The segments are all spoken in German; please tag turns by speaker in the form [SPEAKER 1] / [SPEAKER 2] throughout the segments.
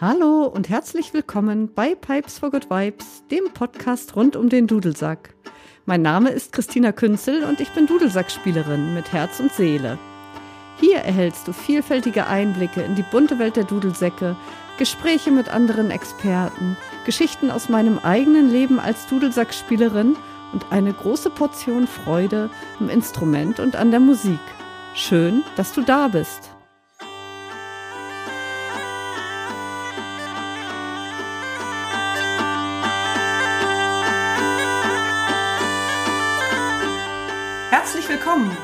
[SPEAKER 1] Hallo und herzlich willkommen bei Pipes for Good Vibes, dem Podcast rund um den Dudelsack. Mein Name ist Christina Künzel und ich bin Dudelsackspielerin mit Herz und Seele. Hier erhältst du vielfältige Einblicke in die bunte Welt der Dudelsäcke, Gespräche mit anderen Experten, Geschichten aus meinem eigenen Leben als Dudelsackspielerin und eine große Portion Freude am Instrument und an der Musik. Schön, dass du da bist.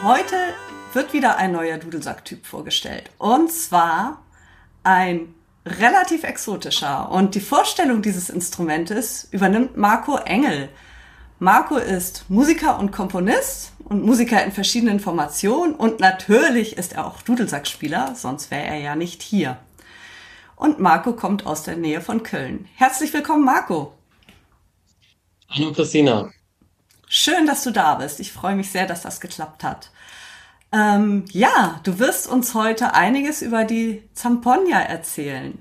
[SPEAKER 1] Heute wird wieder ein neuer Dudelsacktyp vorgestellt. Und zwar ein relativ exotischer. Und die Vorstellung dieses Instrumentes übernimmt Marco Engel. Marco ist Musiker und Komponist und Musiker in verschiedenen Formationen und natürlich ist er auch Dudelsackspieler, sonst wäre er ja nicht hier. Und Marco kommt aus der Nähe von Köln. Herzlich willkommen, Marco.
[SPEAKER 2] Hallo Christina.
[SPEAKER 1] Schön, dass du da bist. Ich freue mich sehr, dass das geklappt hat. Ähm, ja, du wirst uns heute einiges über die Zamponia erzählen.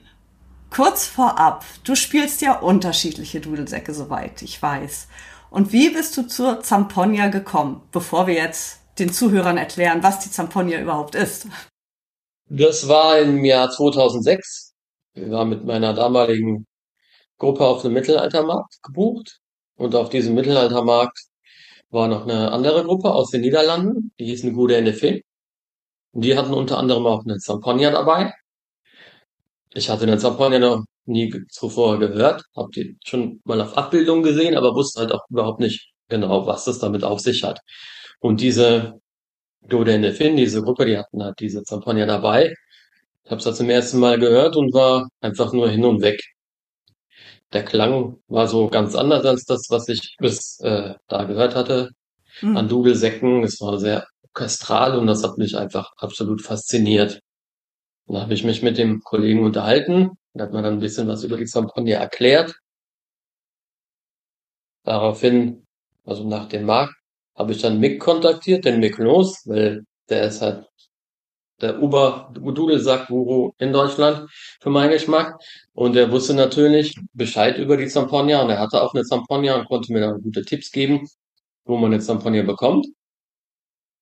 [SPEAKER 1] Kurz vorab, du spielst ja unterschiedliche Dudelsäcke, soweit ich weiß. Und wie bist du zur Zamponia gekommen, bevor wir jetzt den Zuhörern erklären, was die Zamponia überhaupt ist?
[SPEAKER 2] Das war im Jahr 2006. Wir waren mit meiner damaligen Gruppe auf einem Mittelaltermarkt gebucht. Und auf diesem Mittelaltermarkt war noch eine andere Gruppe aus den Niederlanden, die hießen Gute NFE. Und die hatten unter anderem auch eine Zamponia dabei. Ich hatte eine Zamponia noch nie zuvor gehört, habe die schon mal auf Abbildung gesehen, aber wusste halt auch überhaupt nicht genau, was das damit auf sich hat. Und diese Dode Fin, diese Gruppe, die hatten halt diese Zamponia dabei. Ich habe es zum ersten Mal gehört und war einfach nur hin und weg. Der Klang war so ganz anders als das, was ich bis äh, da gehört hatte mhm. an Dudelsäcken. Es war sehr orchestral und das hat mich einfach absolut fasziniert. Dann habe ich mich mit dem Kollegen unterhalten und hat mir dann ein bisschen was über die Zampogna erklärt. Daraufhin, also nach dem Markt, habe ich dann Mick kontaktiert, den Mick Los, weil der ist halt der Uber-Dudelsack-Guru in Deutschland für meinen Geschmack. Und er wusste natürlich Bescheid über die Zampogna und er hatte auch eine Zampogna und konnte mir dann gute Tipps geben, wo man eine Zampogna bekommt.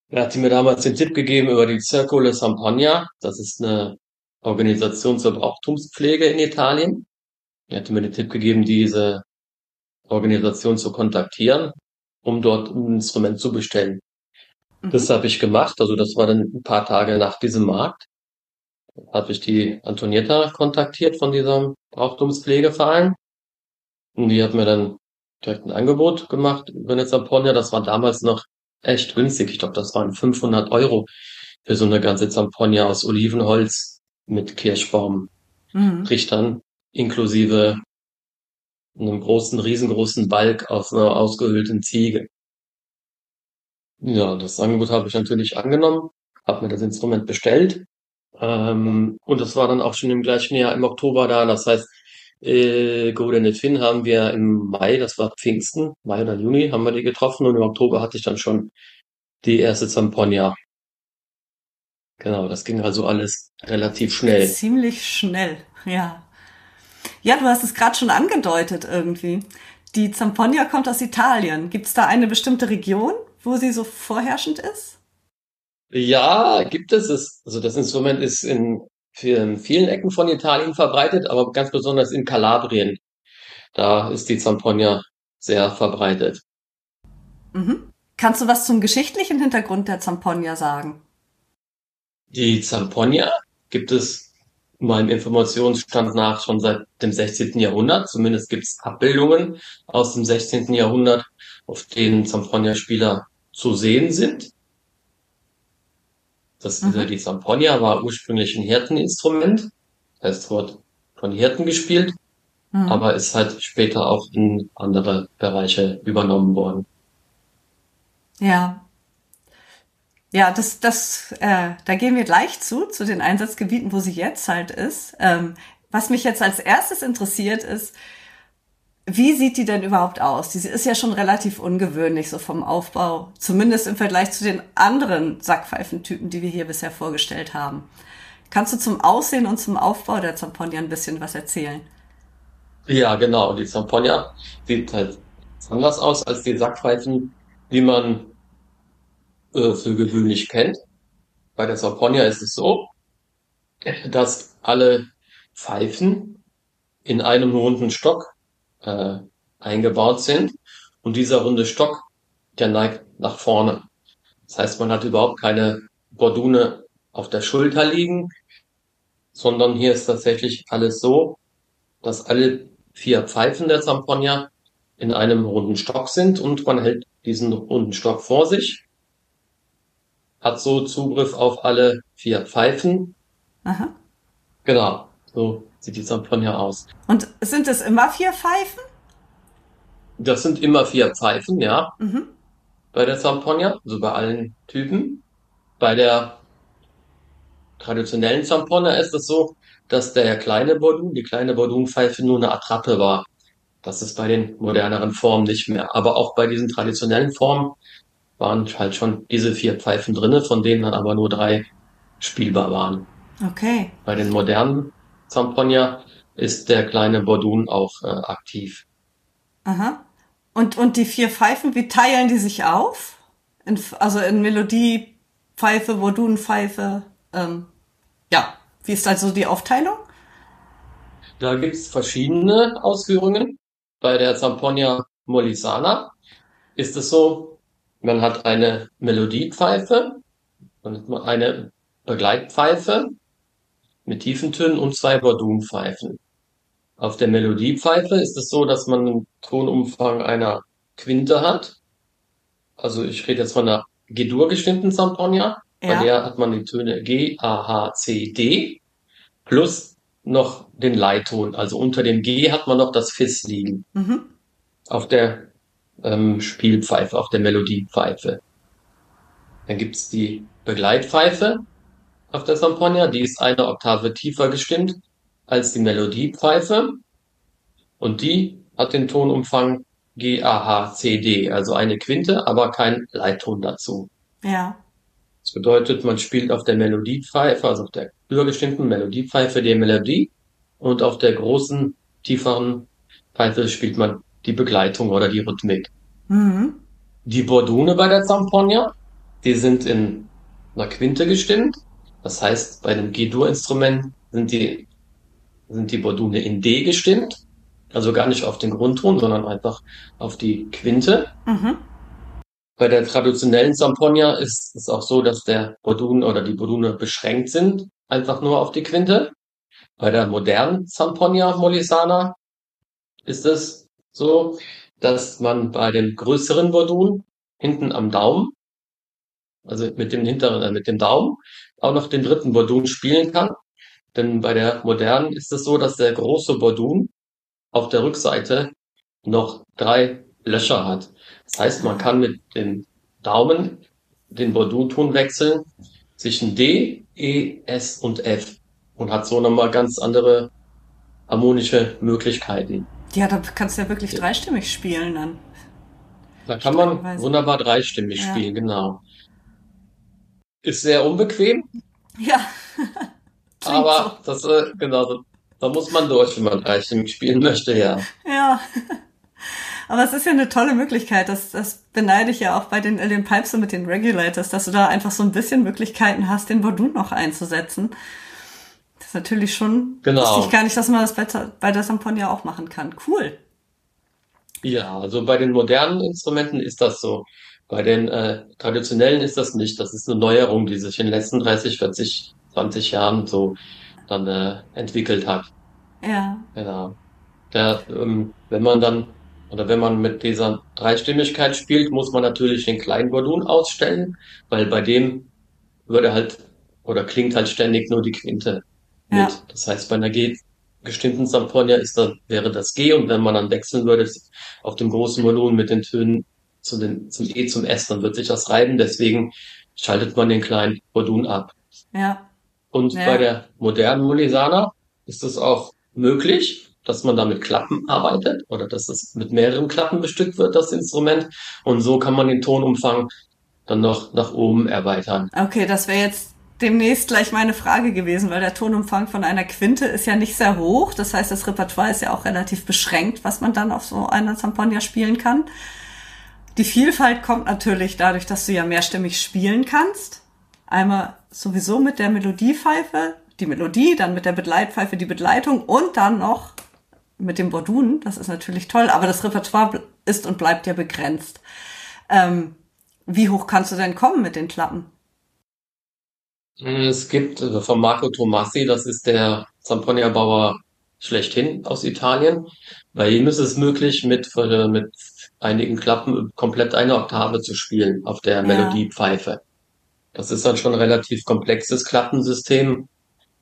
[SPEAKER 2] Er hatte mir damals den Tipp gegeben über die Circolo Zampogna. Das ist eine Organisation zur Brauchtumspflege in Italien. Er hatte mir den Tipp gegeben, diese Organisation zu kontaktieren, um dort ein Instrument zu bestellen. Mhm. Das habe ich gemacht. Also das war dann ein paar Tage nach diesem Markt. Habe ich die Antonietta kontaktiert von diesem Brauchtumspflegeverein. Und die hat mir dann direkt ein Angebot gemacht über eine Zamponia. Das war damals noch echt günstig. Ich glaube, das waren 500 Euro für so eine ganze Zamponia aus Olivenholz mit Kirschbaum, mhm. Richtern, inklusive einem großen, riesengroßen Balk aus einer ausgehöhlten Ziege. Ja, das Angebot habe ich natürlich angenommen, habe mir das Instrument bestellt ähm, und das war dann auch schon im gleichen Jahr im Oktober da. Das heißt, äh, Golden Finn haben wir im Mai, das war Pfingsten, Mai oder Juni, haben wir die getroffen und im Oktober hatte ich dann schon die erste Zamponia Genau, das ging also alles relativ schnell.
[SPEAKER 1] Ziemlich schnell, ja. Ja, du hast es gerade schon angedeutet irgendwie. Die Zamponia kommt aus Italien. Gibt es da eine bestimmte Region, wo sie so vorherrschend ist?
[SPEAKER 2] Ja, gibt es. Also das Instrument ist in vielen Ecken von Italien verbreitet, aber ganz besonders in Kalabrien. Da ist die Zamponia sehr verbreitet.
[SPEAKER 1] Mhm. Kannst du was zum geschichtlichen Hintergrund der Zamponia sagen?
[SPEAKER 2] Die Zamponia gibt es meinem Informationsstand nach schon seit dem 16. Jahrhundert. Zumindest gibt es Abbildungen aus dem 16. Jahrhundert, auf denen Zamponia-Spieler zu sehen sind. Das, mhm. Die Zamponia war ursprünglich ein Hirteninstrument. Das heißt, wurde von Hirten gespielt, mhm. aber ist halt später auch in andere Bereiche übernommen worden.
[SPEAKER 1] Ja, ja, das, das, äh, da gehen wir gleich zu, zu den Einsatzgebieten, wo sie jetzt halt ist. Ähm, was mich jetzt als erstes interessiert ist, wie sieht die denn überhaupt aus? Die ist ja schon relativ ungewöhnlich, so vom Aufbau, zumindest im Vergleich zu den anderen Sackpfeifentypen, die wir hier bisher vorgestellt haben. Kannst du zum Aussehen und zum Aufbau der Zamponia ein bisschen was erzählen?
[SPEAKER 2] Ja, genau. Die Zamponia sieht halt anders aus als die Sackpfeifen, die man äh, für gewöhnlich kennt. Bei der Zamponia ist es so, dass alle Pfeifen in einem runden Stock äh, eingebaut sind und dieser runde Stock, der neigt nach vorne. Das heißt, man hat überhaupt keine Bordune auf der Schulter liegen, sondern hier ist tatsächlich alles so, dass alle vier Pfeifen der Zamponia in einem runden Stock sind und man hält diesen runden Stock vor sich, hat so Zugriff auf alle vier Pfeifen.
[SPEAKER 1] Aha.
[SPEAKER 2] Genau, so sieht die Zamponia aus.
[SPEAKER 1] Und sind es immer vier Pfeifen?
[SPEAKER 2] Das sind immer vier Pfeifen, ja,
[SPEAKER 1] Mhm.
[SPEAKER 2] bei der Zamponia, also bei allen Typen. Bei der traditionellen Zamponia ist es so, dass der kleine Bordun, die kleine Bordunpfeife nur eine Attrappe war. Das ist bei den moderneren Formen nicht mehr. Aber auch bei diesen traditionellen Formen waren halt schon diese vier Pfeifen drinne, von denen dann aber nur drei spielbar waren.
[SPEAKER 1] Okay.
[SPEAKER 2] Bei den modernen Zamponia ist der kleine Bordun auch äh, aktiv.
[SPEAKER 1] Aha. Und, und die vier Pfeifen, wie teilen die sich auf? In, also in Melodie, Pfeife, Bordunenpfeife. Ähm, ja, wie ist also die Aufteilung?
[SPEAKER 2] Da gibt's verschiedene Ausführungen. Bei der Zamponia Molisana ist es so, man hat eine Melodiepfeife und eine Begleitpfeife mit tiefen Tönen und zwei Bordunpfeifen. Auf der Melodiepfeife ist es so, dass man einen Tonumfang einer Quinte hat. Also ich rede jetzt von einer G-Dur gestimmten. Bei
[SPEAKER 1] Ja.
[SPEAKER 2] der hat man die Töne G, A, H, C, D plus noch den Leitton. Also unter dem G hat man noch das Fis liegen.
[SPEAKER 1] Mhm.
[SPEAKER 2] Auf der ähm, Spielpfeife, auf der Melodiepfeife. Dann gibt's die Begleitpfeife auf der Zamponia. Die ist eine Oktave tiefer gestimmt als die Melodiepfeife. Und die hat den Tonumfang G, A, H, C, D. Also eine Quinte, aber kein Leitton dazu.
[SPEAKER 1] Ja.
[SPEAKER 2] Das bedeutet, man spielt auf der Melodiepfeife, also auf der höher gestimmten Melodiepfeife die Melodie und auf der großen, tieferen Pfeife spielt man die Begleitung oder die Rhythmik.
[SPEAKER 1] Mhm.
[SPEAKER 2] Die Bordune bei der Zamponia, die sind in einer Quinte gestimmt. Das heißt, bei einem G-Dur-Instrument sind die, sind die Bordune in D gestimmt. Also gar nicht auf den Grundton, sondern einfach auf die Quinte.
[SPEAKER 1] Mhm.
[SPEAKER 2] Bei der traditionellen Zamponia ist es auch so, dass der Bordun oder die Bordune beschränkt sind, einfach nur auf die Quinte. Bei der modernen Zamponia Molisana ist es so, dass man bei dem größeren Bordun hinten am Daumen, also mit dem hinteren, äh, mit dem Daumen, auch noch den dritten Bordun spielen kann. Denn bei der modernen ist es so, dass der große Bordun auf der Rückseite noch drei Löcher hat. Das heißt, man kann mit dem Daumen den Bordunton wechseln zwischen D, E, S und F und hat so nochmal ganz andere harmonische Möglichkeiten.
[SPEAKER 1] Ja, da kannst du ja wirklich dreistimmig spielen dann.
[SPEAKER 2] Da kann man wunderbar dreistimmig
[SPEAKER 1] Ja.
[SPEAKER 2] spielen, genau. Ist sehr unbequem,
[SPEAKER 1] Ja.
[SPEAKER 2] Aber das, äh, genau, da- da muss man durch, wenn man dreistimmig spielen möchte, ja.
[SPEAKER 1] so. Ja. Aber es ist ja eine tolle Möglichkeit. Das, das beneide ich ja auch bei den, den Pipes und mit den Regulators, dass du da einfach so ein bisschen Möglichkeiten hast, den Bordun noch einzusetzen. Das ist natürlich schon,
[SPEAKER 2] Genau.
[SPEAKER 1] wusste ich gar nicht, dass man das bei, bei der Samponia auch machen kann. Cool.
[SPEAKER 2] Ja, also bei den modernen Instrumenten ist das so. Bei den äh, traditionellen ist das nicht. Das ist eine Neuerung, die sich in den letzten 30, 40, 20 Jahren so dann äh, entwickelt hat.
[SPEAKER 1] Ja.
[SPEAKER 2] Genau. Der, ähm, wenn man dann oder wenn man mit dieser Dreistimmigkeit spielt, muss man natürlich den kleinen Bordun ausstellen, weil bei dem würde halt oder klingt halt ständig nur die Quinte mit.
[SPEAKER 1] Ja.
[SPEAKER 2] Das heißt, bei einer G gestimmten Samponia ist dann, wäre das G und wenn man dann wechseln würde auf dem großen Volumen mit den Tönen zu den, zum E zum S, dann wird sich das reiben. Deswegen schaltet man den kleinen Bordun ab.
[SPEAKER 1] Ja.
[SPEAKER 2] Und
[SPEAKER 1] Ja.
[SPEAKER 2] bei der modernen Molisana ist es auch möglich, dass man da mit Klappen arbeitet oder dass es mit mehreren Klappen bestückt wird, das Instrument. Und so kann man den Tonumfang dann noch nach oben erweitern.
[SPEAKER 1] Okay, das wäre jetzt demnächst gleich meine Frage gewesen, weil der Tonumfang von einer Quinte ist ja nicht sehr hoch. Das heißt, das Repertoire ist ja auch relativ beschränkt, was man dann auf so einer Zamponia spielen kann. Die Vielfalt kommt natürlich dadurch, dass du ja mehrstimmig spielen kannst. Einmal sowieso mit der Melodiepfeife, die Melodie, dann mit der Begleitpfeife die Begleitung und dann noch mit dem Bordun. Das ist natürlich toll, aber das Repertoire ist und bleibt ja begrenzt. Ähm, wie hoch kannst du denn kommen mit den Klappen?
[SPEAKER 2] Es gibt also von Marco Tomassi, das ist der Zamponia-Bauer schlechthin aus Italien. Bei ihm ist es möglich, mit, äh, mit einigen Klappen komplett eine Oktave zu spielen auf der ja. Melodiepfeife. Das ist dann schon ein relativ komplexes Klappensystem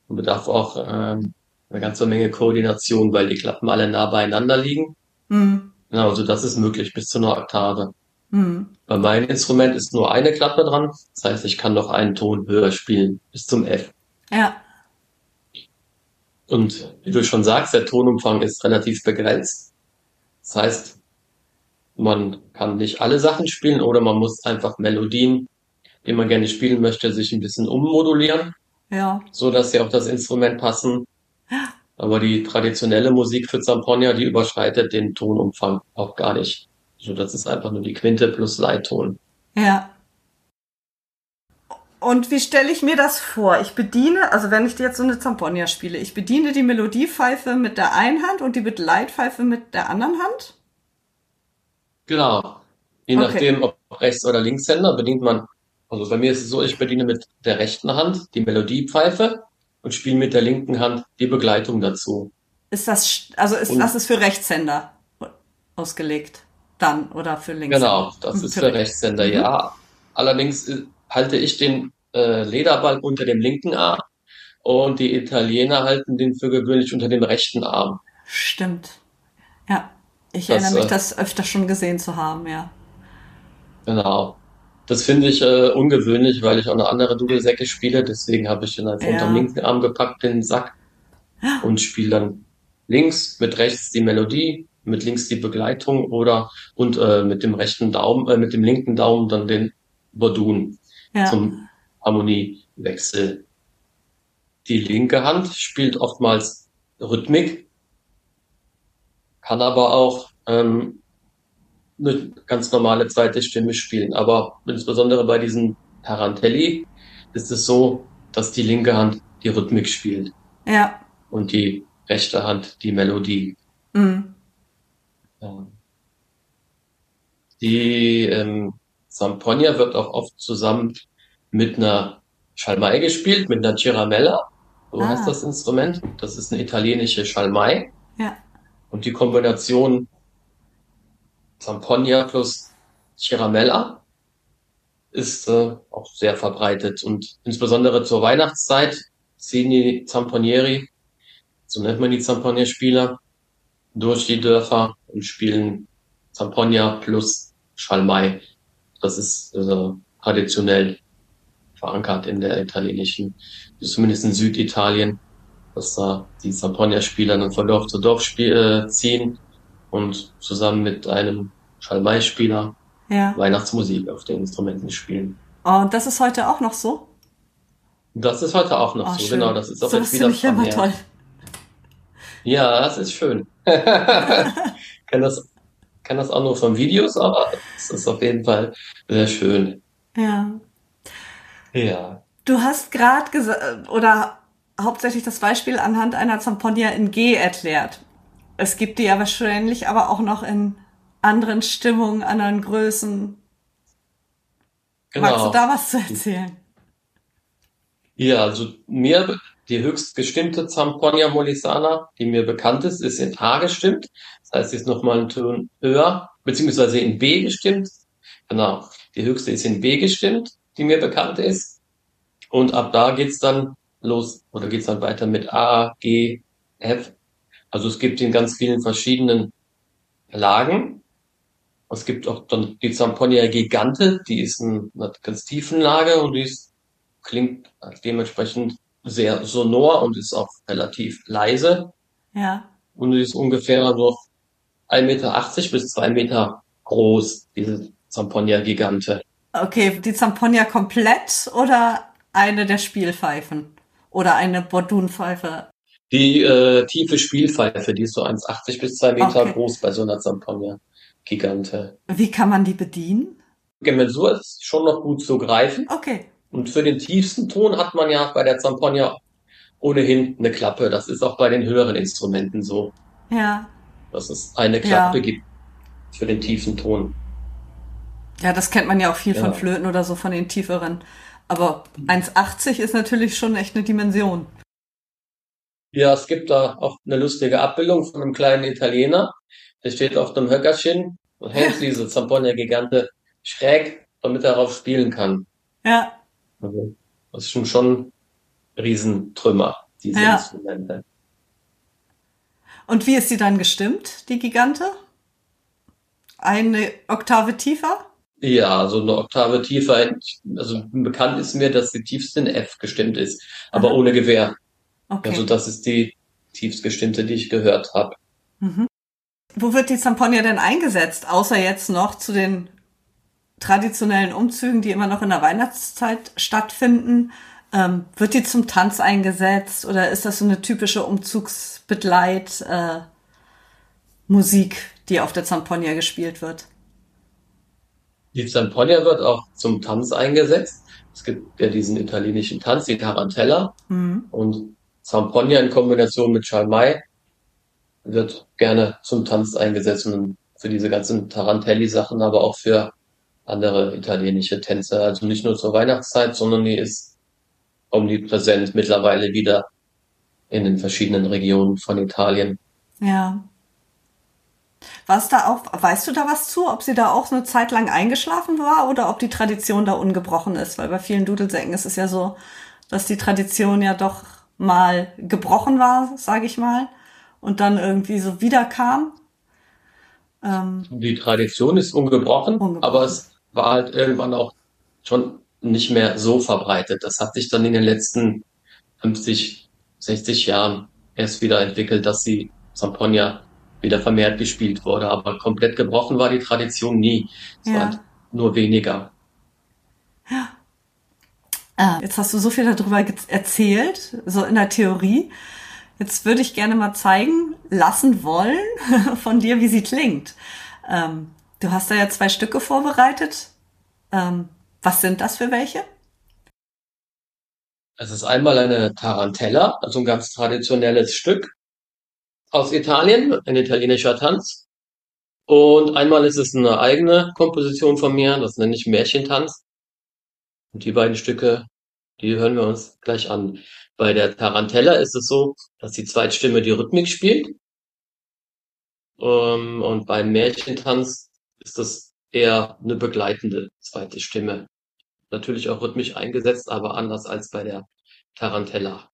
[SPEAKER 2] und bedarf auch ähm, eine ganze Menge Koordination, weil die Klappen alle nah beieinander liegen. Mhm. Genau, also das ist möglich bis zu einer Oktave. Mhm. Bei meinem Instrument ist nur eine Klappe dran. Das heißt, ich kann noch einen Ton höher spielen, bis zum F.
[SPEAKER 1] Ja.
[SPEAKER 2] Und wie du schon sagst, der Tonumfang ist relativ begrenzt. Das heißt, man kann nicht alle Sachen spielen oder man muss einfach Melodien, die man gerne spielen möchte, sich ein bisschen ummodulieren.
[SPEAKER 1] Ja.
[SPEAKER 2] So dass sie auf das Instrument passen. Aber die traditionelle Musik für Zamponia, die überschreitet den Tonumfang auch gar nicht. So, das ist einfach nur die Quinte plus Leitton.
[SPEAKER 1] Ja. Und wie stelle ich mir das vor? Ich bediene, also wenn ich jetzt so eine Zamponia spiele, ich bediene die Melodiepfeife mit der einen Hand und die Begleitpfeife mit der anderen Hand?
[SPEAKER 2] Genau. Je okay. nachdem, ob Rechts- oder Linkshänder, bedient man, also bei mir ist es so, ich bediene mit der rechten Hand die Melodiepfeife und spiele mit der linken Hand die Begleitung dazu.
[SPEAKER 1] Ist das, also ist, und, das ist für Rechtshänder ausgelegt? dann oder für Linkshänder?
[SPEAKER 2] Genau, das mhm, ist für, für Rechtshänder, mhm. ja. Allerdings äh, halte ich den äh, Lederball unter dem linken Arm und die Italiener halten den für gewöhnlich unter dem rechten Arm.
[SPEAKER 1] Stimmt. Ja, ich das, erinnere mich, äh, das öfter schon gesehen zu haben, ja.
[SPEAKER 2] Genau. Das finde ich äh, ungewöhnlich, weil ich auch eine andere Dudelsäcke spiele. Deswegen habe ich den einfach ja. unter dem linken Arm gepackt, den Sack, und spiele dann links mit rechts die Melodie mit links die Begleitung oder und äh, mit dem rechten Daumen, äh, mit dem linken Daumen dann den Bordun ja. zum Harmoniewechsel. Die linke Hand spielt oftmals Rhythmik, kann aber auch ähm, eine ganz normale zweite Stimme spielen. Aber insbesondere bei diesen Tarantelli ist es so, dass die linke Hand die Rhythmik spielt.
[SPEAKER 1] Ja.
[SPEAKER 2] Und die rechte Hand die Melodie.
[SPEAKER 1] Mhm.
[SPEAKER 2] Die ähm, Samponia wird auch oft zusammen mit einer Schalmei gespielt, mit einer Ciramella. So ah. heißt das Instrument. Das ist eine italienische Schalmei.
[SPEAKER 1] Ja.
[SPEAKER 2] Und die Kombination Zamponia plus Ciramella ist äh, auch sehr verbreitet. Und insbesondere zur Weihnachtszeit ziehen die Zamponieri, so nennt man die Zamponier-Spieler, durch die Dörfer und spielen Zamponia plus Schalmei. Das ist äh, traditionell verankert in der italienischen, zumindest in Süditalien, dass da die Zamponia-Spieler dann von Dorf zu Dorf äh, ziehen und zusammen mit einem Schalmei-Spieler ja. Weihnachtsmusik auf den Instrumenten spielen.
[SPEAKER 1] Oh, und das ist heute auch noch so?
[SPEAKER 2] Das ist heute auch noch oh, so, schön. genau. Das ist auch
[SPEAKER 1] so, jetzt wieder ich immer toll.
[SPEAKER 2] Ja, das ist schön. kann das kann das auch nur von Videos, aber es ist auf jeden Fall sehr schön.
[SPEAKER 1] Ja.
[SPEAKER 2] Ja.
[SPEAKER 1] Du hast gerade gesagt, oder hauptsächlich das Beispiel anhand einer Zamponia in G erklärt. Es gibt die ja wahrscheinlich aber auch noch in anderen Stimmungen, anderen Größen. Genau. Magst du da was zu erzählen?
[SPEAKER 2] Ja, also mir die höchst gestimmte Zamponia molisana, die mir bekannt ist, ist in H gestimmt. Das heißt, sie ist nochmal einen Ton höher, beziehungsweise in B gestimmt. Genau. Die höchste ist in B gestimmt, die mir bekannt ist. Und ab da geht's dann los, oder geht's dann weiter mit A, G, F. Also es gibt in ganz vielen verschiedenen Lagen. Es gibt auch dann die Zamponia Gigante, die ist in einer ganz tiefen Lage und die ist, klingt dementsprechend sehr sonor und ist auch relativ leise.
[SPEAKER 1] Ja.
[SPEAKER 2] Und ist ungefähr so 1,80 Meter bis 2 Meter groß, diese Zamponia Gigante.
[SPEAKER 1] Okay, die Zamponia komplett oder eine der Spielpfeifen oder eine Bordunpfeife?
[SPEAKER 2] Die äh, tiefe Spielpfeife, die ist so 1,80 bis 2 Meter
[SPEAKER 1] Okay.
[SPEAKER 2] groß bei so einer Zampogna Gigante.
[SPEAKER 1] Wie kann man die bedienen?
[SPEAKER 2] Gemensur ist schon noch gut zu greifen.
[SPEAKER 1] Okay.
[SPEAKER 2] Und für den tiefsten Ton hat man ja bei der Zampogna ohnehin eine Klappe. Das ist auch bei den höheren Instrumenten so,
[SPEAKER 1] Ja.
[SPEAKER 2] dass es eine Klappe
[SPEAKER 1] Ja.
[SPEAKER 2] gibt für den tiefen Ton.
[SPEAKER 1] Ja, das kennt man ja auch viel von
[SPEAKER 2] Ja.
[SPEAKER 1] Flöten oder so, von den tieferen. Aber 1,80 ist natürlich schon echt eine Dimension.
[SPEAKER 2] Ja, es gibt da auch eine lustige Abbildung von einem kleinen Italiener. Der steht auf einem Höckerchen und hält diese Zampogna Gigante schräg, damit er darauf spielen kann.
[SPEAKER 1] Ja.
[SPEAKER 2] Also, das sind schon Riesentrümmer, diese
[SPEAKER 1] Ja.
[SPEAKER 2] Instrumente.
[SPEAKER 1] Und wie ist sie dann gestimmt, die Gigante? Eine Oktave tiefer?
[SPEAKER 2] Ja, so eine Oktave tiefer. Also bekannt ist mir, dass die tiefste in F gestimmt ist, aber
[SPEAKER 1] Aha.
[SPEAKER 2] ohne Gewehr.
[SPEAKER 1] Okay.
[SPEAKER 2] Also das ist die tiefst gestimmte, die ich gehört habe.
[SPEAKER 1] Mhm. Wo wird die Zampogna denn eingesetzt, außer jetzt noch zu den traditionellen Umzügen, die immer noch in der Weihnachtszeit stattfinden? Ähm, wird die zum Tanz eingesetzt oder ist das so eine typische Umzugsbegleit äh, die auf der Zampogna gespielt wird?
[SPEAKER 2] Die Zampogna wird auch zum Tanz eingesetzt. Es gibt ja diesen italienischen Tanz, die Tarantella.
[SPEAKER 1] Mhm.
[SPEAKER 2] Und Zampogna in Kombination mit Schalmei wird gerne zum Tanz eingesetzt und für diese ganzen Tarantelli-Sachen, aber auch für andere italienische Tänze. Also nicht nur zur Weihnachtszeit, sondern die ist omnipräsent mittlerweile wieder in den verschiedenen Regionen von Italien.
[SPEAKER 1] Ja. Was da auch, weißt du da was zu, ob sie da auch eine Zeit lang eingeschlafen war oder ob die Tradition da ungebrochen ist? Weil bei vielen Dudelsäcken ist es ja so, dass die Tradition ja doch mal gebrochen war, sage ich mal, und dann irgendwie so wiederkam. Ähm,
[SPEAKER 2] Die Tradition ist ungebrochen,
[SPEAKER 1] Ungebrochen.
[SPEAKER 2] aber es war halt irgendwann auch schon nicht mehr so verbreitet. Das hat sich dann in den letzten 50, 60 Jahren erst wieder entwickelt, dass die Zampogna wieder vermehrt gespielt wurde. Aber komplett gebrochen war die Tradition nie. Es
[SPEAKER 1] Ja.
[SPEAKER 2] war nur weniger.
[SPEAKER 1] äh, jetzt hast du so viel darüber erzählt, so in der Theorie. Jetzt würde ich gerne mal zeigen lassen wollen von dir, wie sie klingt. Ähm, du hast da ja zwei Stücke vorbereitet. Ähm, was sind das für welche?
[SPEAKER 2] Es ist einmal eine Tarantella, also ein ganz traditionelles Stück aus Italien, ein italienischer Tanz. Und einmal ist es eine eigene Komposition von mir, das nenne ich Märchentanz. Und die beiden Stücke, die hören wir uns gleich an. Bei der Tarantella ist es so, dass die Zweitstimme die Rhythmik spielt. Ähm, Und beim Märchentanz ist das eher eine begleitende zweite Stimme. Natürlich auch rhythmisch eingesetzt, aber anders als bei der Tarantella.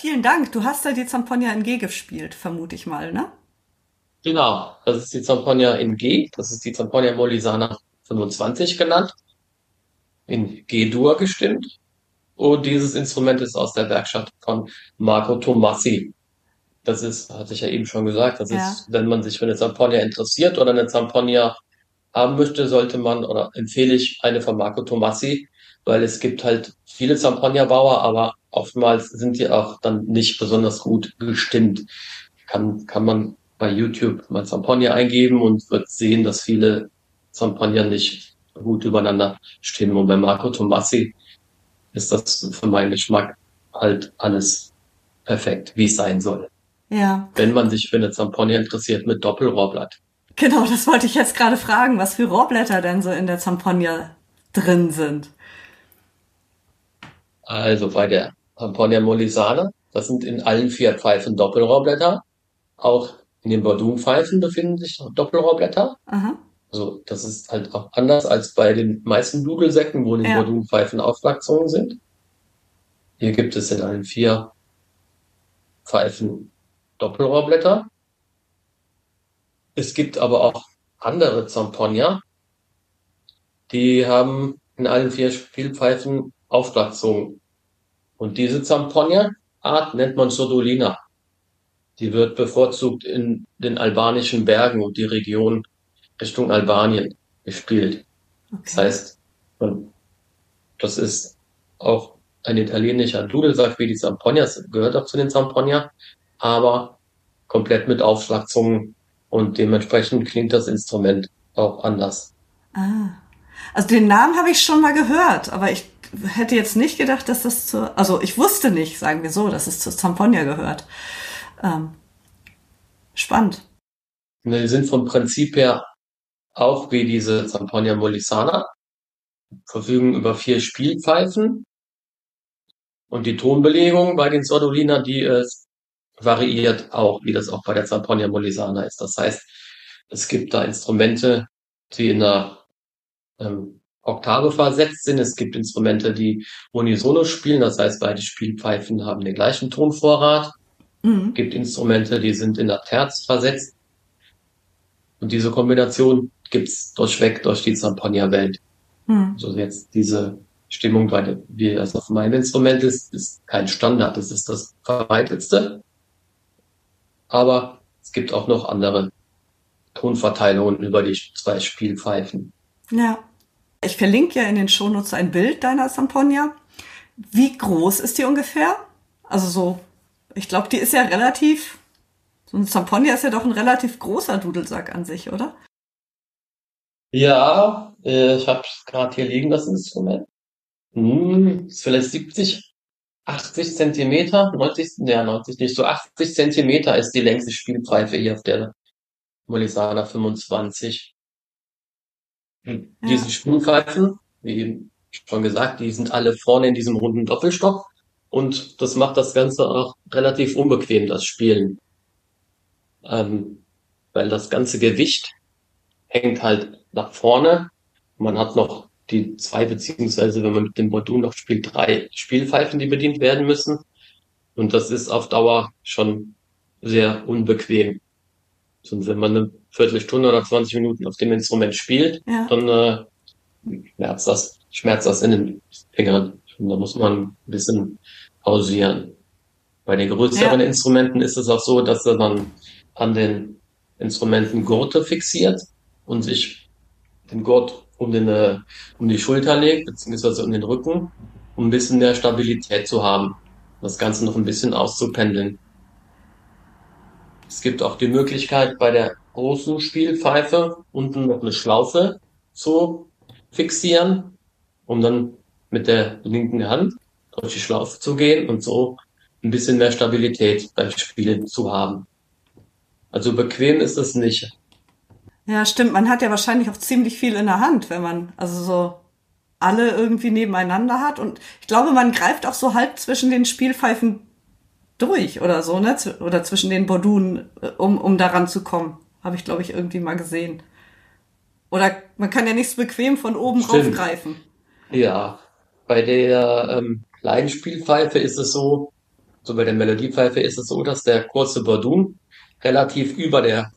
[SPEAKER 1] Vielen Dank. Du hast ja die Zamponia in G gespielt, vermute ich mal, ne?
[SPEAKER 2] Genau, das ist die Zamponia in G, das ist die Zamponia Molisana 25 genannt, in G-Dur gestimmt. Und dieses Instrument ist aus der Werkstatt von Marco Tomassi. Das ist, hatte ich ja eben schon gesagt, das
[SPEAKER 1] Ja.
[SPEAKER 2] ist, wenn man sich für eine Zamponia interessiert oder eine Zamponia haben möchte, sollte man oder empfehle ich eine von Marco Tomassi, weil es gibt halt viele Zamponia-Bauer, aber oftmals sind die auch dann nicht besonders gut gestimmt. Kann, kann man bei YouTube mal Zamponia eingeben und wird sehen, dass viele Zamponia nicht gut übereinander stimmen. Und bei Marco Tomassi ist das für meinen Geschmack halt alles perfekt, wie es sein soll.
[SPEAKER 1] Ja,
[SPEAKER 2] Wenn man sich für eine Zamponia interessiert mit Doppelrohrblatt.
[SPEAKER 1] genau, das wollte ich jetzt gerade fragen, was für Rohrblätter denn so in der Zamponia drin sind.
[SPEAKER 2] Also bei der Zamponia molisana, das sind in allen vier Pfeifen Doppelrohrblätter. Auch in den Bordunpfeifen befinden sich Doppelrohrblätter.
[SPEAKER 1] Aha.
[SPEAKER 2] Also das ist halt auch anders als bei den meisten Dudelsäcken, wo in den
[SPEAKER 1] Ja.
[SPEAKER 2] Bordunpfeifen Aufschlagzungen sind. Hier gibt es in allen vier Pfeifen Doppelrohrblätter. Es gibt aber auch andere Zamponia, die haben in allen vier Spielpfeifen Aufschlagzungen. Und diese Zamponia-Art nennt man Sodolina. Die wird bevorzugt in den albanischen Bergen und die Region Richtung Albanien gespielt. Das
[SPEAKER 1] Okay.
[SPEAKER 2] heißt, man- das ist auch ein italienischer Dudelsack wie die Zamponia, das gehört auch zu den Zamponia, aber komplett mit Aufschlagzungen und dementsprechend klingt das Instrument auch anders.
[SPEAKER 1] Ah. Also den Namen habe ich schon mal gehört, aber ich hätte jetzt nicht gedacht, dass das zur, also ich wusste nicht, sagen wir so, dass es zur Zamponia gehört. Ähm, spannend.
[SPEAKER 2] Die sind vom Prinzip her auch wie diese Zamponia molisana, verfügen über vier Spielpfeifen und die Tonbelegung bei den Sordolina, die ist, variiert auch, wie das auch bei der Zamponia molisana ist. Das heißt, es gibt da Instrumente, die in einer ähm, Oktave versetzt sind. Es gibt Instrumente, die unisono spielen, das heißt, beide Spielpfeifen haben den gleichen Tonvorrat.
[SPEAKER 1] Mhm.
[SPEAKER 2] Es gibt Instrumente, die sind in der Terz versetzt. Und diese Kombination gibt's durchweg durch die Zamponia-Welt.
[SPEAKER 1] Mhm.
[SPEAKER 2] So jetzt diese Stimmung der, wie das auf meinem Instrument ist, ist kein Standard. Das ist das verbreitetste. Aber es gibt auch noch andere Tonverteilungen über die zwei Spielpfeifen.
[SPEAKER 1] Ja. Ich verlinke ja in den Shownotes ein Bild deiner Zamponia. Wie groß ist die ungefähr? Also so, ich glaube, die ist ja relativ, so ein Zamponia ist ja doch ein relativ großer Dudelsack an sich, oder?
[SPEAKER 2] Ja, äh, ich habe gerade hier liegen, das Instrument. Hm, ist vielleicht 70, 80 Zentimeter, 90, ja, 90 nicht, so 80 Zentimeter ist die längste Spielpfeife hier auf der Molisana 25. Und
[SPEAKER 1] Ja.
[SPEAKER 2] Diese Spielpfeifen, wie eben schon gesagt, die sind alle vorne in diesem runden Doppelstock und das macht das Ganze auch relativ unbequem, das Spielen. Ähm, weil das ganze Gewicht hängt halt nach vorne. Man hat noch die zwei, beziehungsweise wenn man mit dem Bordun noch spielt, drei Spielpfeifen, die bedient werden müssen. Und das ist auf Dauer schon sehr unbequem. Und wenn man eine Viertelstunde oder 20 Minuten auf dem Instrument spielt,
[SPEAKER 1] Ja.
[SPEAKER 2] dann äh, schmerzt das, schmerzt das in den Fingern. Und da muss man ein bisschen pausieren. Bei den größeren
[SPEAKER 1] Ja.
[SPEAKER 2] Instrumenten ist es auch so, dass man an den Instrumenten Gurte fixiert und sich den Gurt um, den, äh, um die Schulter legt, beziehungsweise um den Rücken, um ein bisschen mehr Stabilität zu haben. Das Ganze noch ein bisschen auszupendeln. Es gibt auch die Möglichkeit, bei der großen Spielpfeife unten noch eine Schlaufe zu fixieren, um dann mit der linken Hand durch die Schlaufe zu gehen und so ein bisschen mehr Stabilität beim Spielen zu haben. Also bequem ist es nicht.
[SPEAKER 1] Ja, stimmt. Man hat ja wahrscheinlich auch ziemlich viel in der Hand, wenn man also so alle irgendwie nebeneinander hat. Und ich glaube, man greift auch so halb zwischen den Spielpfeifen durch oder so, ne? Oder zwischen den Bordunen, äh, um, um daran zu kommen. Habe ich, glaube ich, irgendwie mal gesehen. Oder man kann ja nicht so bequem von oben
[SPEAKER 2] Stimmt.
[SPEAKER 1] raufgreifen.
[SPEAKER 2] Ja, bei der ähm, kleinen Spielpfeife ist es so, So bei der Melodiepfeife ist es so, dass der kurze Bordun relativ über der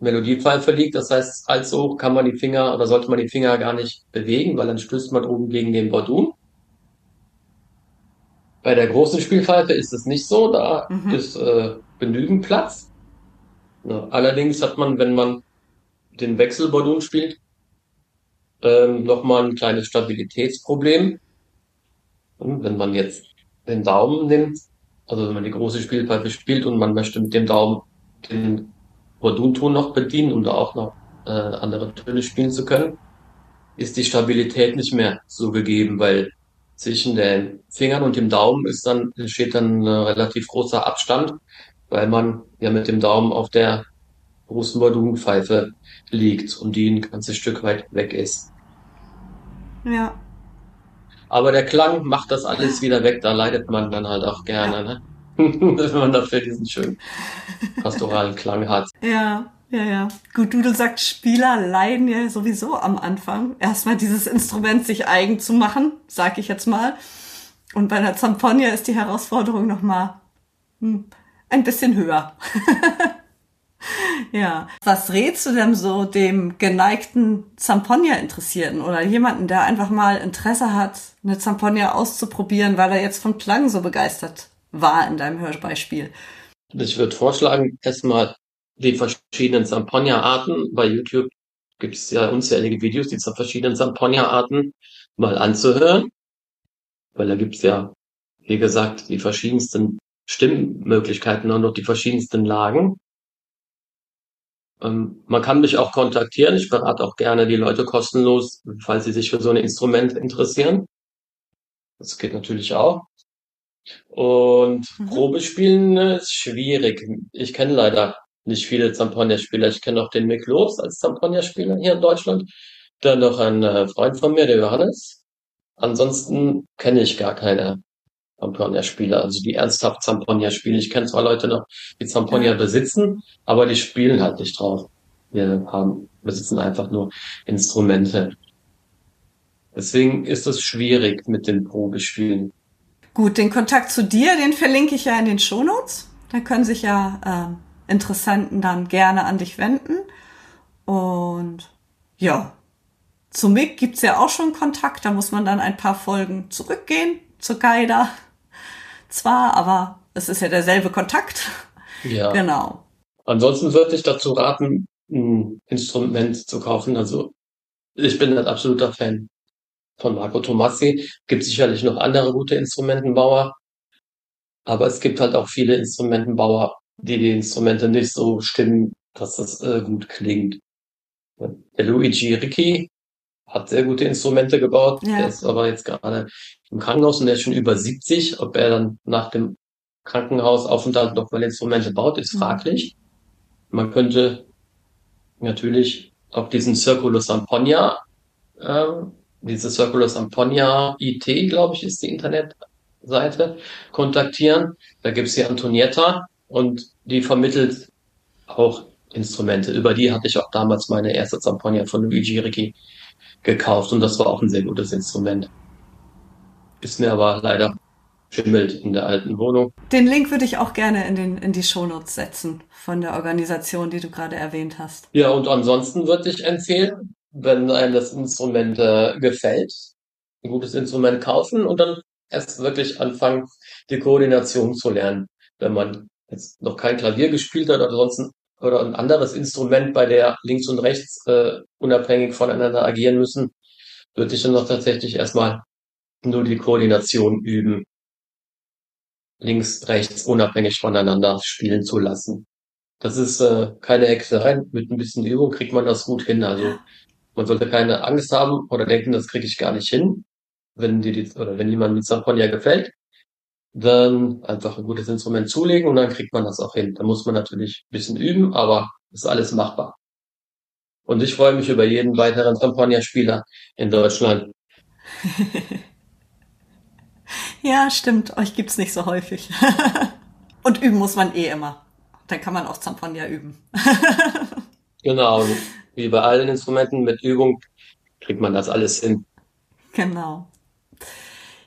[SPEAKER 2] Melodiepfeife liegt. Das heißt, allzu hoch kann man die Finger oder sollte man die Finger gar nicht bewegen, weil dann stößt man oben gegen den Bordun. Bei der großen Spielpfeife ist es nicht so, da mhm. ist äh, genügend Platz. Ja, allerdings hat man, wenn man den Wechselbordun spielt, ähm, nochmal ein kleines Stabilitätsproblem. Und wenn man jetzt den Daumen nimmt, also wenn man die große Spielpfeife spielt und man möchte mit dem Daumen den Bordunton noch bedienen, um da auch noch äh, andere Töne spielen zu können, ist die Stabilität nicht mehr so gegeben, weil zwischen den Fingern und dem Daumen ist dann, entsteht dann ein relativ großer Abstand, weil man ja mit dem Daumen auf der großen Bordunpfeife liegt und die ein ganzes Stück weit weg ist.
[SPEAKER 1] Ja.
[SPEAKER 2] Aber der Klang macht das alles wieder weg, da leidet man dann halt auch gerne, ne? wenn man dafür diesen schönen pastoralen Klang hat.
[SPEAKER 1] Ja, ja, ja. Gut, Dudel sagt, Spieler leiden ja sowieso am Anfang. Erstmal dieses Instrument sich eigen zu machen, sag ich jetzt mal. Und bei der Zamponia ist die Herausforderung nochmal hm, ein bisschen höher. ja. Was rätst du denn so dem geneigten Zamponia-Interessierten oder jemanden, der einfach mal Interesse hat, eine Zamponia auszuprobieren, weil er jetzt von Klang so begeistert war in deinem Hörbeispiel?
[SPEAKER 2] Ich würde vorschlagen, erstmal die verschiedenen Zamponia-Arten. Bei YouTube gibt es ja unzählige Videos, die verschiedenen Zamponia-Arten mal anzuhören. Weil da gibt es ja, wie gesagt, die verschiedensten Stimmmöglichkeiten und noch die verschiedensten Lagen. Ähm, man kann mich auch kontaktieren. Ich berate auch gerne die Leute kostenlos, falls sie sich für so ein Instrument interessieren. Das geht natürlich auch. Und mhm. Probespielen ist schwierig. Ich kenne leider nicht viele Zamponia-Spieler. Ich kenne auch den Mick Lobs als Zamponia-Spieler hier in Deutschland. Dann noch ein äh, Freund von mir, der Johannes. Ansonsten kenne ich gar keine Zamponia-Spieler, also die ernsthaft Zamponia spielen. Ich kenne zwar Leute noch, die Zamponia ja. besitzen, aber die spielen halt nicht drauf. Wir haben, besitzen einfach nur Instrumente. Deswegen ist es schwierig mit den Probespielen.
[SPEAKER 1] Gut, den Kontakt zu dir, den verlinke ich ja in den Shownotes. Da können sich ja äh, Interessenten dann gerne an dich wenden. Und ja, zu Mick gibt's ja auch schon Kontakt. Da muss man dann ein paar Folgen zurückgehen zu Geider zwar, aber es ist ja derselbe Kontakt.
[SPEAKER 2] Ja.
[SPEAKER 1] Genau.
[SPEAKER 2] Ansonsten würde ich dazu raten, ein Instrument zu kaufen. Also ich bin ein absoluter Fan von Marco Tomassi. Gibt sicherlich noch andere gute Instrumentenbauer. Aber es gibt halt auch viele Instrumentenbauer, die die Instrumente nicht so stimmen, dass das äh, gut klingt. Der Luigi Ricci hat sehr gute Instrumente gebaut. Ja. Der ist aber jetzt gerade im Krankenhaus und der ist schon über 70. Ob er dann nach dem Krankenhausaufenthalt noch mal Instrumente baut, ist mhm. fraglich. Man könnte natürlich auch diesen Circulus Amponia, äh, diese Circulus Amponia IT, glaube ich, ist die Internetseite, kontaktieren. Da gibt's die Antonietta und die vermittelt auch Instrumente. Über die hatte ich auch damals meine erste Zamponia von Luigi Ricci gekauft und das war auch ein sehr gutes Instrument. Ist mir aber leider schimmelt in der alten Wohnung.
[SPEAKER 1] Den Link würde ich auch gerne in, den, in die Shownotes setzen von der Organisation, die du gerade erwähnt hast.
[SPEAKER 2] Ja, und ansonsten würde ich empfehlen, wenn einem das Instrument äh, gefällt, ein gutes Instrument kaufen und dann erst wirklich anfangen, die Koordination zu lernen. Wenn man jetzt noch kein Klavier gespielt hat sonst oder ein anderes Instrument, bei der links und rechts äh, unabhängig voneinander agieren müssen, würde ich dann noch tatsächlich erstmal nur die Koordination üben, links, rechts unabhängig voneinander spielen zu lassen. Das ist äh, keine Hexerei. Mit ein bisschen Übung kriegt man das gut hin. Also man sollte keine Angst haben oder denken, das kriege ich gar nicht hin. Wenn dir die, oder wenn jemand mit Samponia gefällt, dann einfach ein gutes Instrument zulegen und dann kriegt man das auch hin. Da muss man natürlich ein bisschen üben, aber ist alles machbar. Und ich freue mich über jeden weiteren Champagner-Spieler in Deutschland.
[SPEAKER 1] ja, stimmt. Euch gibt's nicht so häufig. und üben muss man eh immer. Dann kann man auch Zampagner üben.
[SPEAKER 2] genau. Wie bei allen Instrumenten mit Übung kriegt man das alles hin.
[SPEAKER 1] Genau.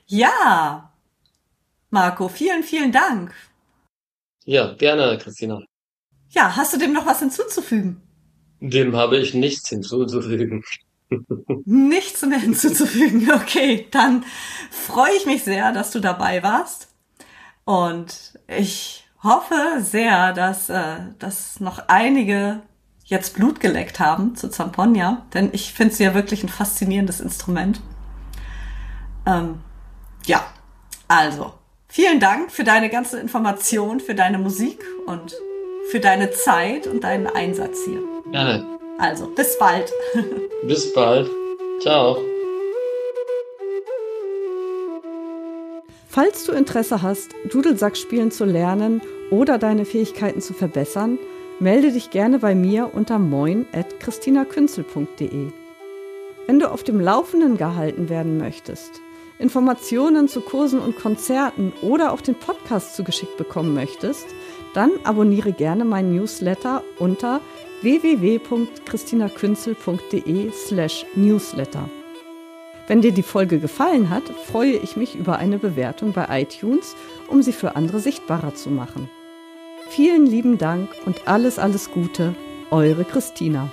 [SPEAKER 1] Ja, Marco. Vielen, vielen Dank.
[SPEAKER 2] Ja, gerne, Christina.
[SPEAKER 1] Ja, hast du dem noch was hinzuzufügen?
[SPEAKER 2] Dem habe ich nichts hinzuzufügen.
[SPEAKER 1] nichts mehr hinzuzufügen. Okay, dann freue ich mich sehr, dass du dabei warst. Und ich hoffe sehr, dass, äh, dass noch einige jetzt Blut geleckt haben zu Zamponia, denn ich finde sie ja wirklich ein faszinierendes Instrument. Ähm, ja, also vielen Dank für deine ganze Information, für deine Musik und für deine Zeit und deinen Einsatz hier.
[SPEAKER 2] Gerne.
[SPEAKER 1] Also, bis bald.
[SPEAKER 2] bis bald. Ciao.
[SPEAKER 1] Falls du Interesse hast, Dudelsack spielen zu lernen oder deine Fähigkeiten zu verbessern, melde dich gerne bei mir unter moin.christinakünzel.de. Wenn du auf dem Laufenden gehalten werden möchtest, Informationen zu Kursen und Konzerten oder auch den Podcast zugeschickt bekommen möchtest, dann abonniere gerne meinen Newsletter unter www.christinakünzel.de slash newsletter. Wenn dir die Folge gefallen hat, freue ich mich über eine Bewertung bei iTunes, um sie für andere sichtbarer zu machen. Vielen lieben Dank und alles, alles Gute, eure Christina.